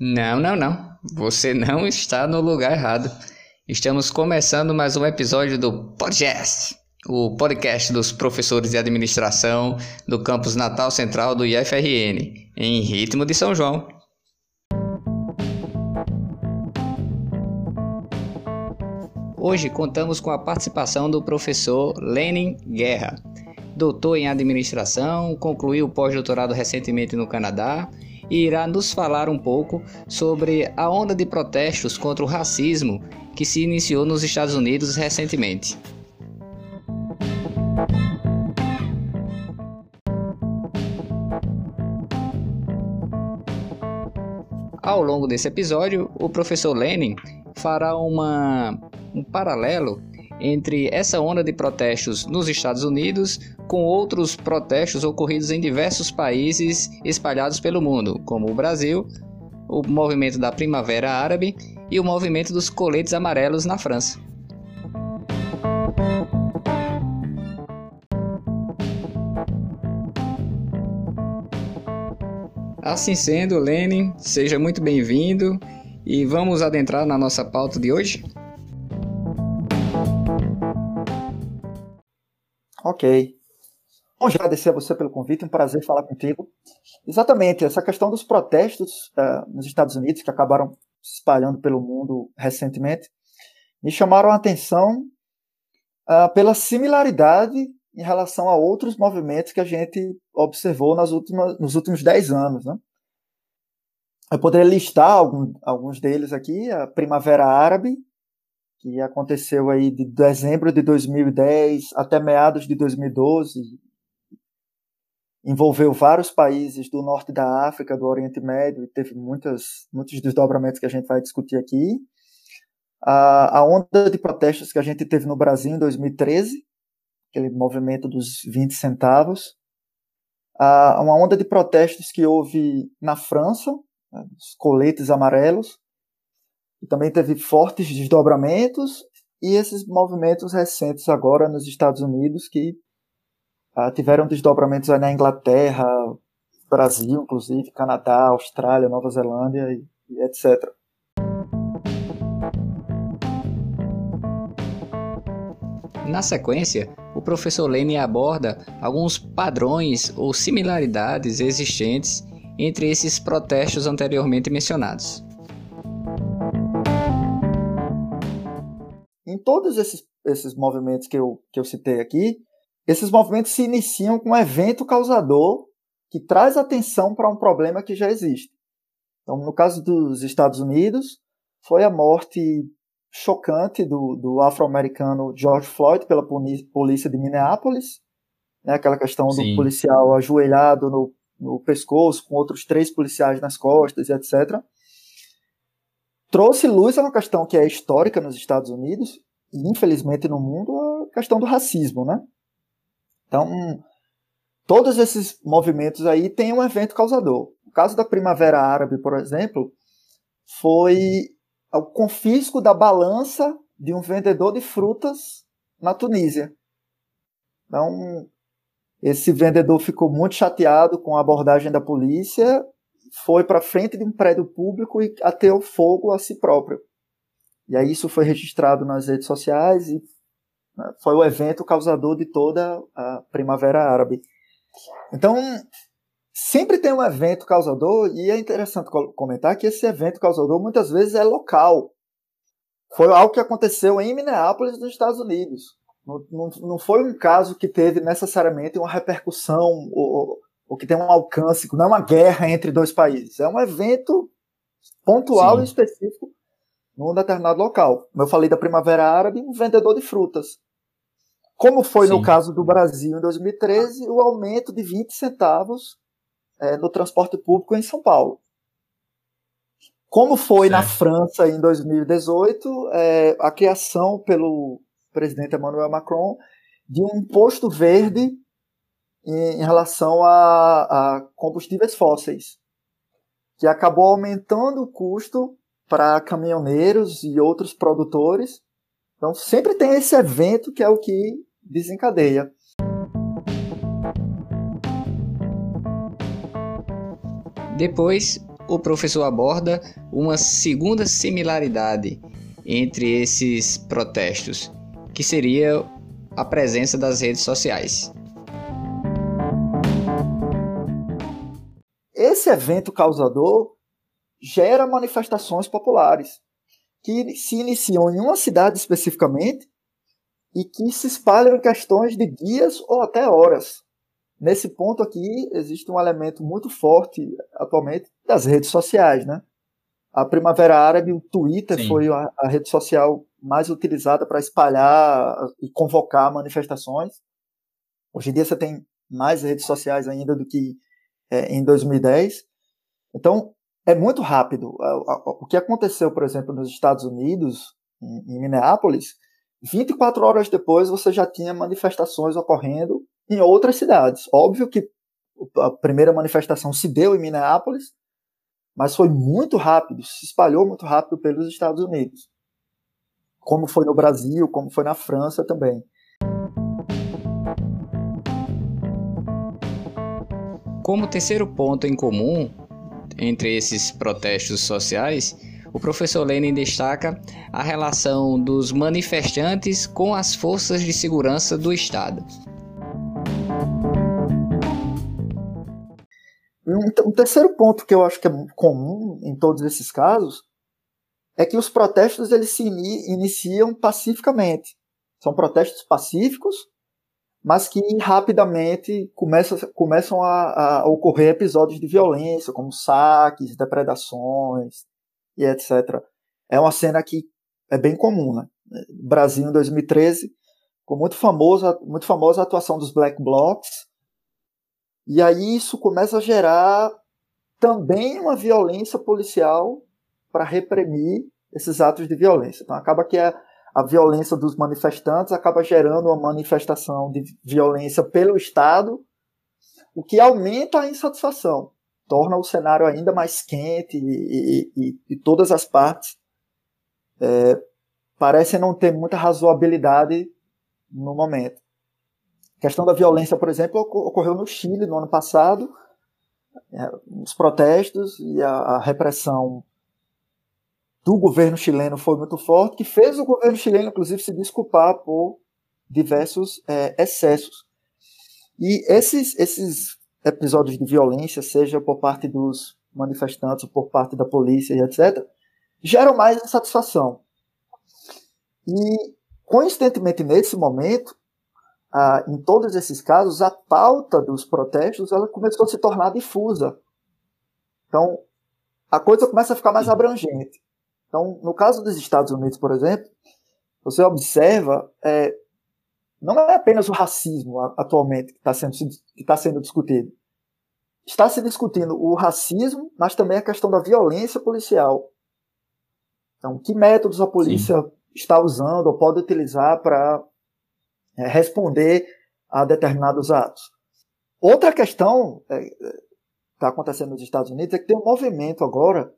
Não, não, não. Você não está no lugar errado. Estamos começando mais um episódio do Podcast, o podcast dos professores de administração do campus Natal Central do IFRN, em ritmo de São João. Hoje contamos com a participação do professor Lenin Guerra, doutor em administração, concluiu o pós-doutorado recentemente no Canadá e irá nos falar um pouco sobre a onda de protestos contra o racismo que se iniciou nos Estados Unidos recentemente. Ao longo desse episódio, o professor Lenin fará uma, um paralelo entre essa onda de protestos nos Estados Unidos com outros protestos ocorridos em diversos países espalhados pelo mundo, como o Brasil, o movimento da Primavera Árabe e o movimento dos coletes amarelos na França. Assim sendo, Lenin, seja muito bem-vindo e vamos adentrar na nossa pauta de hoje? Ok. Bom, já agradecer a você pelo convite, um prazer falar contigo. Exatamente, essa questão dos protestos uh, nos Estados Unidos, que acabaram se espalhando pelo mundo recentemente, me chamaram a atenção uh, pela similaridade em relação a outros movimentos que a gente observou nas últimas, nos últimos dez anos. Né? Eu poderia listar algum, alguns deles aqui, a Primavera Árabe, que aconteceu aí de dezembro de 2010 até meados de 2012, envolveu vários países do norte da África, do Oriente Médio, e teve muitas, muitos desdobramentos que a gente vai discutir aqui. A, a onda de protestos que a gente teve no Brasil em 2013, aquele movimento dos 20 centavos. A, uma onda de protestos que houve na França, né, os coletes amarelos, também teve fortes desdobramentos e esses movimentos recentes agora nos Estados Unidos que ah, tiveram desdobramentos na Inglaterra, Brasil, inclusive, Canadá, Austrália, Nova Zelândia e, e etc. Na sequência, o professor Lene aborda alguns padrões ou similaridades existentes entre esses protestos anteriormente mencionados. Todos esses, esses movimentos que eu, que eu citei aqui, esses movimentos se iniciam com um evento causador que traz atenção para um problema que já existe. Então, no caso dos Estados Unidos, foi a morte chocante do, do afro-americano George Floyd pela polícia de Minneapolis, né, aquela questão Sim. do policial ajoelhado no, no pescoço, com outros três policiais nas costas, etc trouxe luz a uma questão que é histórica nos Estados Unidos infelizmente no mundo, a questão do racismo, né? Então, todos esses movimentos aí têm um evento causador. O caso da Primavera Árabe, por exemplo, foi o confisco da balança de um vendedor de frutas na Tunísia. Então, esse vendedor ficou muito chateado com a abordagem da polícia foi para frente de um prédio público e ateu fogo a si próprio. E aí isso foi registrado nas redes sociais e né, foi o evento causador de toda a Primavera Árabe. Então, sempre tem um evento causador e é interessante comentar que esse evento causador muitas vezes é local. Foi algo que aconteceu em Minneapolis, nos Estados Unidos. Não, não, não foi um caso que teve necessariamente uma repercussão ou, o que tem um alcance, não é uma guerra entre dois países, é um evento pontual Sim. e específico num determinado local. Como eu falei da Primavera Árabe, um vendedor de frutas. Como foi Sim. no caso do Brasil em 2013, o aumento de 20 centavos é, no transporte público em São Paulo. Como foi certo. na França em 2018, é, a criação pelo presidente Emmanuel Macron de um imposto verde em, relação a, a combustíveis fósseis, que acabou aumentando o custo para caminhoneiros e outros produtores. Então sempre tem esse evento que é o que desencadeia. Depois, o professor aborda uma segunda similaridade entre esses protestos, que seria a presença das redes sociais. Esse evento causador gera manifestações populares que se iniciam em uma cidade especificamente e que se espalham em questões de dias ou até horas. Nesse ponto aqui existe um elemento muito forte atualmente das redes sociais, né? A Primavera Árabe, o Twitter Sim. foi a, a, rede social mais utilizada para espalhar e convocar manifestações. Hoje em dia você tem mais redes sociais ainda do que é, em 2010. Então, é muito rápido. O que aconteceu, por exemplo, nos Estados Unidos, em Minneapolis, 24 horas depois você já tinha manifestações ocorrendo em outras cidades. Óbvio que a primeira manifestação se deu em Minneapolis, mas foi muito rápido, se espalhou muito rápido pelos Estados Unidos. Como foi no Brasil, como foi na França também. Como terceiro ponto em comum entre esses protestos sociais, o professor Lenin destaca a relação dos manifestantes com as forças de segurança do Estado. Um, terceiro ponto que eu acho que é comum em todos esses casos é que os protestos eles se iniciam pacificamente. São protestos pacíficos, mas que rapidamente começam, começam a, a, ocorrer episódios de violência, como saques, depredações e etc. É uma cena que é bem comum, né? Brasil em 2013, com muito famosa, muito famosa a atuação dos Black Blocs, e aí isso começa a gerar também uma violência policial para reprimir esses atos de violência. Então acaba que a, a violência dos manifestantes acaba gerando uma manifestação de violência pelo Estado, o que aumenta a insatisfação, torna o cenário ainda mais quente e, e, e todas as partes é, parecem não ter muita razoabilidade no momento. A questão da violência, por exemplo, ocorreu no Chile no ano passado, é, os protestos e a, a repressão do governo chileno foi muito forte, que fez o governo chileno, inclusive, se desculpar por diversos é, excessos. E esses, esses episódios de violência, seja por parte dos manifestantes ou por parte da polícia e etc., geram mais insatisfação. E, coincidentemente, nesse momento, ah, em todos esses casos, a pauta dos protestos ela começou a se tornar difusa. Então, a coisa começa a ficar mais abrangente. Então, no caso dos Estados Unidos, por exemplo, você observa, é, não é apenas o racismo atualmente que está sendo, que tá sendo discutido. Está se discutindo o racismo, mas também a questão da violência policial. Então, que métodos a polícia Sim. está usando ou pode utilizar para é, responder a determinados atos. Outra questão que é, está acontecendo nos Estados Unidos é que tem um movimento agora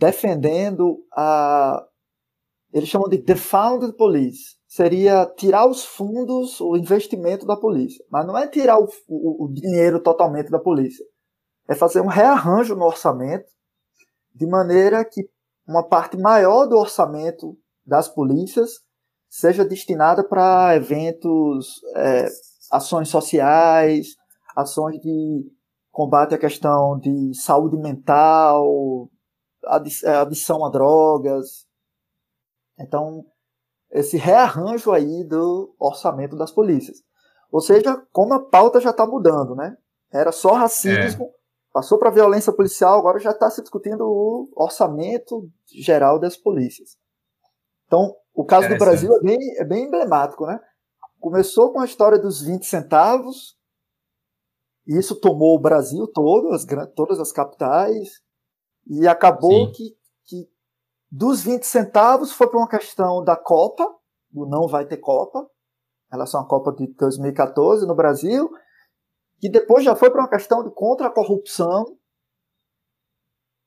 defendendo a. Eles chamam de defund police. Seria tirar os fundos, o investimento da polícia. Mas não é tirar o, o, o dinheiro totalmente da polícia. É fazer um rearranjo no orçamento, de maneira que uma parte maior do orçamento das polícias seja destinada para eventos, é, ações sociais, ações de combate à questão de saúde mental, adição a drogas. Então, esse rearranjo aí do orçamento das polícias. Ou seja, como a pauta já está mudando, né? Era só racismo, é. passou para violência policial, agora já está se discutindo o orçamento geral das polícias. Então, o caso do Brasil é bem, é bem emblemático, né? Começou com a história dos 20 centavos, e isso tomou o Brasil todo, as, todas as capitais, e acabou que, que dos 20 centavos foi para uma questão da Copa, do não vai ter Copa, em relação à Copa de 2014 no Brasil, que depois já foi para uma questão de contra a corrupção,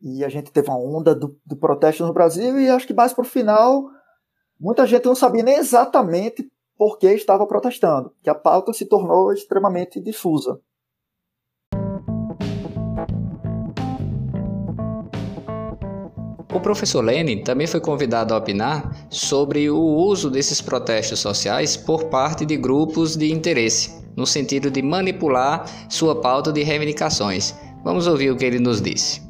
e a gente teve uma onda do, do protesto no Brasil, e acho que mais para o final muita gente não sabia nem exatamente por que estava protestando, que a pauta se tornou extremamente difusa. O professor Lenin também foi convidado a opinar sobre o uso desses protestos sociais por parte de grupos de interesse, no sentido de manipular sua pauta de reivindicações. Vamos ouvir o que ele nos disse.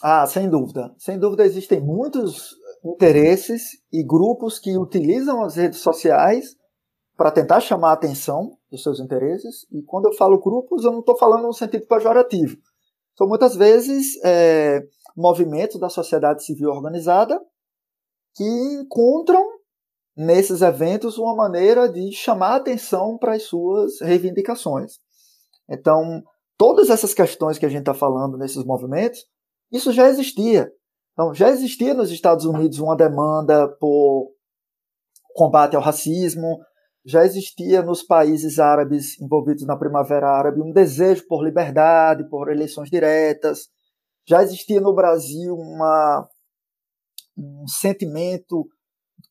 Ah, sem dúvida. Sem dúvida existem muitos interesses e grupos que utilizam as redes sociais para tentar chamar a atenção dos seus interesses. E quando eu falo grupos, eu não estou falando no sentido pejorativo. São muitas vezes é, movimentos da sociedade civil organizada que encontram nesses eventos uma maneira de chamar atenção para as suas reivindicações. Então, todas essas questões que a gente está falando nesses movimentos, isso já existia. Então, já existia nos Estados Unidos uma demanda por combate ao racismo, já existia nos países árabes envolvidos na Primavera Árabe um desejo por liberdade, por eleições diretas. Já existia no Brasil uma, um sentimento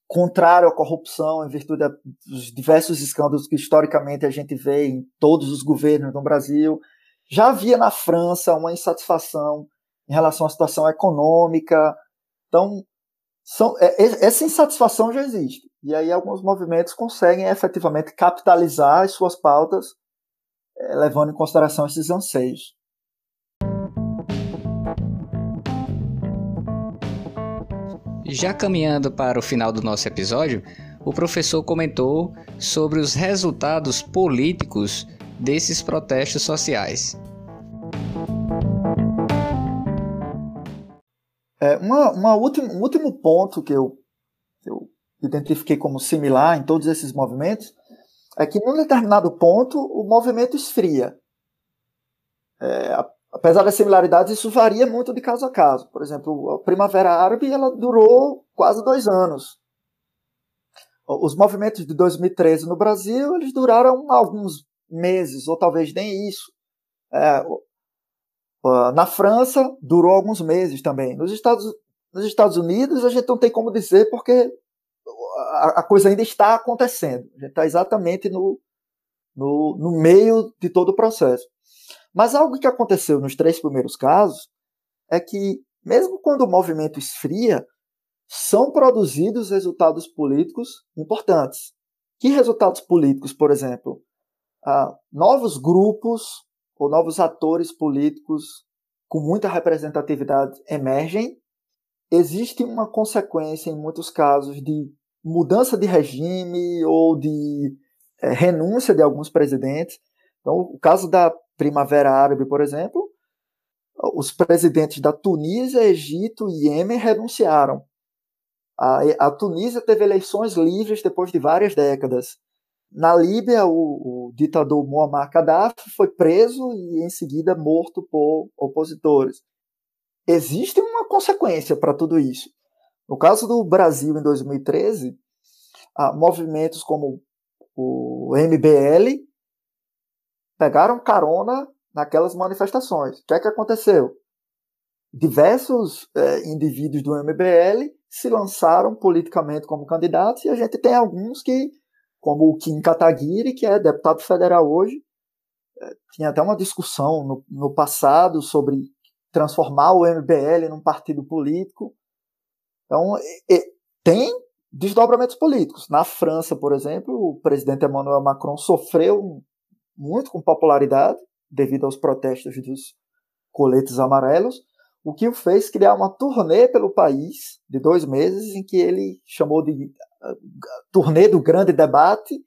contrário à corrupção em virtude dos diversos escândalos que historicamente a gente vê em todos os governos no Brasil. Já havia na França uma insatisfação em relação à situação econômica. Então, são, é, essa insatisfação já existe. E aí alguns movimentos conseguem efetivamente capitalizar as suas pautas, é, levando em consideração esses anseios. Já caminhando para o final do nosso episódio, o professor comentou sobre os resultados políticos desses protestos sociais. É, uma, uma última, um último ponto que eu, que eu identifiquei como similar em todos esses movimentos é que, num determinado ponto, o movimento esfria. É, apesar das similaridades, isso varia muito de caso a caso. Por exemplo, a Primavera Árabe ela durou quase dois anos. Os movimentos de 2013 no Brasil eles duraram alguns meses, ou talvez nem isso. É, na França, durou alguns meses também. Nos Estados, nos Estados Unidos, a gente não tem como dizer porque a, coisa ainda está acontecendo. A gente está exatamente no, no, no meio de todo o processo. Mas algo que aconteceu nos três primeiros casos é que, mesmo quando o movimento esfria, são produzidos resultados políticos importantes. Que resultados políticos, por exemplo? Ah, novos grupos ou novos atores políticos com muita representatividade emergem. Existe uma consequência, em muitos casos, de mudança de regime ou de é, renúncia de alguns presidentes. Então, o caso da Primavera Árabe, por exemplo, os presidentes da Tunísia, Egito e Iêmen renunciaram. A, a Tunísia teve eleições livres depois de várias décadas. Na Líbia, o, o, ditador Muammar Gaddafi foi preso e em seguida morto por opositores. Existe uma consequência para tudo isso. No caso do Brasil, em 2013, movimentos como o MBL pegaram carona naquelas manifestações. O que é que aconteceu? Diversos é, indivíduos do MBL se lançaram politicamente como candidatos e a gente tem alguns que como o Kim Kataguiri, que é deputado federal hoje. É, tinha até uma discussão no, no passado sobre transformar o MBL num partido político. Então, e, tem desdobramentos políticos. Na França, por exemplo, o presidente Emmanuel Macron sofreu muito com popularidade devido aos protestos dos coletes amarelos, o que o fez criar uma turnê pelo país de dois meses, em que ele chamou de turnê do grande debate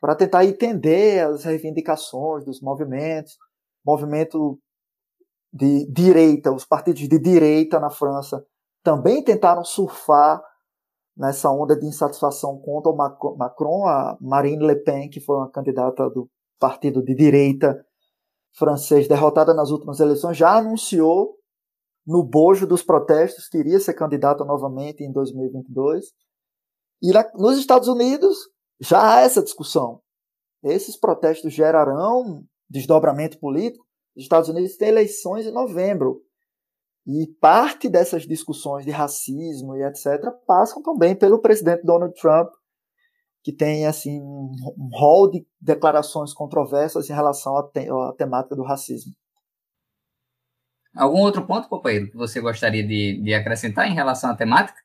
para tentar entender as reivindicações dos movimentos, movimento de direita, os partidos de direita na França também tentaram surfar nessa onda de insatisfação contra o Macron, a Marine Le Pen, que foi uma candidata do partido de direita francês derrotada nas últimas eleições, já anunciou no bojo dos protestos que iria ser candidata novamente em 2022. E nos Estados Unidos já há essa discussão. Esses protestos gerarão desdobramento político. Os Estados Unidos têm eleições em novembro. E parte dessas discussões de racismo e etc. passam também pelo presidente Donald Trump, que tem assim um rol de declarações controversas em relação à, te à temática do racismo. Algum outro ponto, companheiro, que você gostaria de, de acrescentar em relação à temática?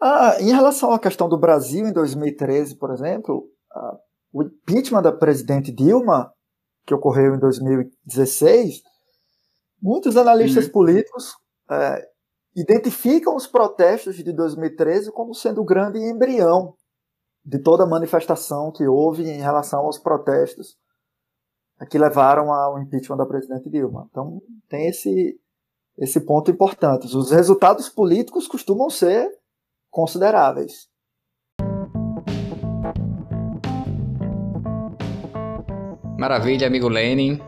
Ah, em relação à questão do Brasil em 2013, por exemplo, ah, o impeachment da presidente Dilma, que ocorreu em 2016, muitos analistas uhum. políticos é, identificam os protestos de 2013 como sendo o grande embrião de toda a manifestação que houve em relação aos protestos que levaram ao impeachment da presidente Dilma. Então, tem esse, esse ponto importante. Os resultados políticos costumam ser consideráveis. Maravilha, amigo Lenin.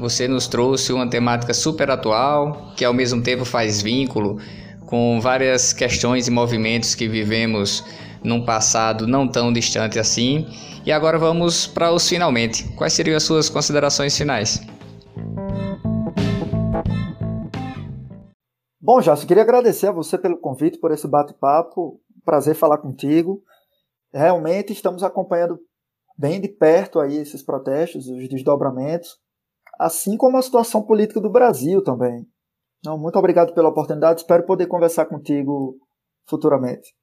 Você nos trouxe uma temática super atual, que ao mesmo tempo faz vínculo com várias questões e movimentos que vivemos num passado não tão distante assim. E agora vamos para os finalmente. Quais seriam as suas considerações finais? Bom, Jássio, queria agradecer a você pelo convite, por esse bate-papo. Prazer falar contigo. Realmente estamos acompanhando bem de perto aí esses protestos, os desdobramentos, assim como a situação política do Brasil também. Não, muito obrigado pela oportunidade. Espero poder conversar contigo futuramente.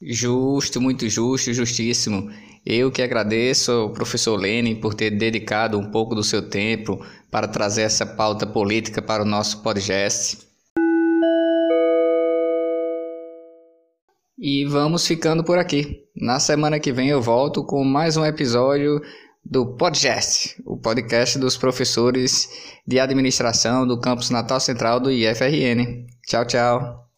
Justo, muito justo, justíssimo. Eu que agradeço ao professor Lenin por ter dedicado um pouco do seu tempo para trazer essa pauta política para o nosso podcast. E vamos ficando por aqui. Na semana que vem eu volto com mais um episódio do Podcast, o podcast dos professores de administração do campus Natal Central do IFRN. Tchau, tchau.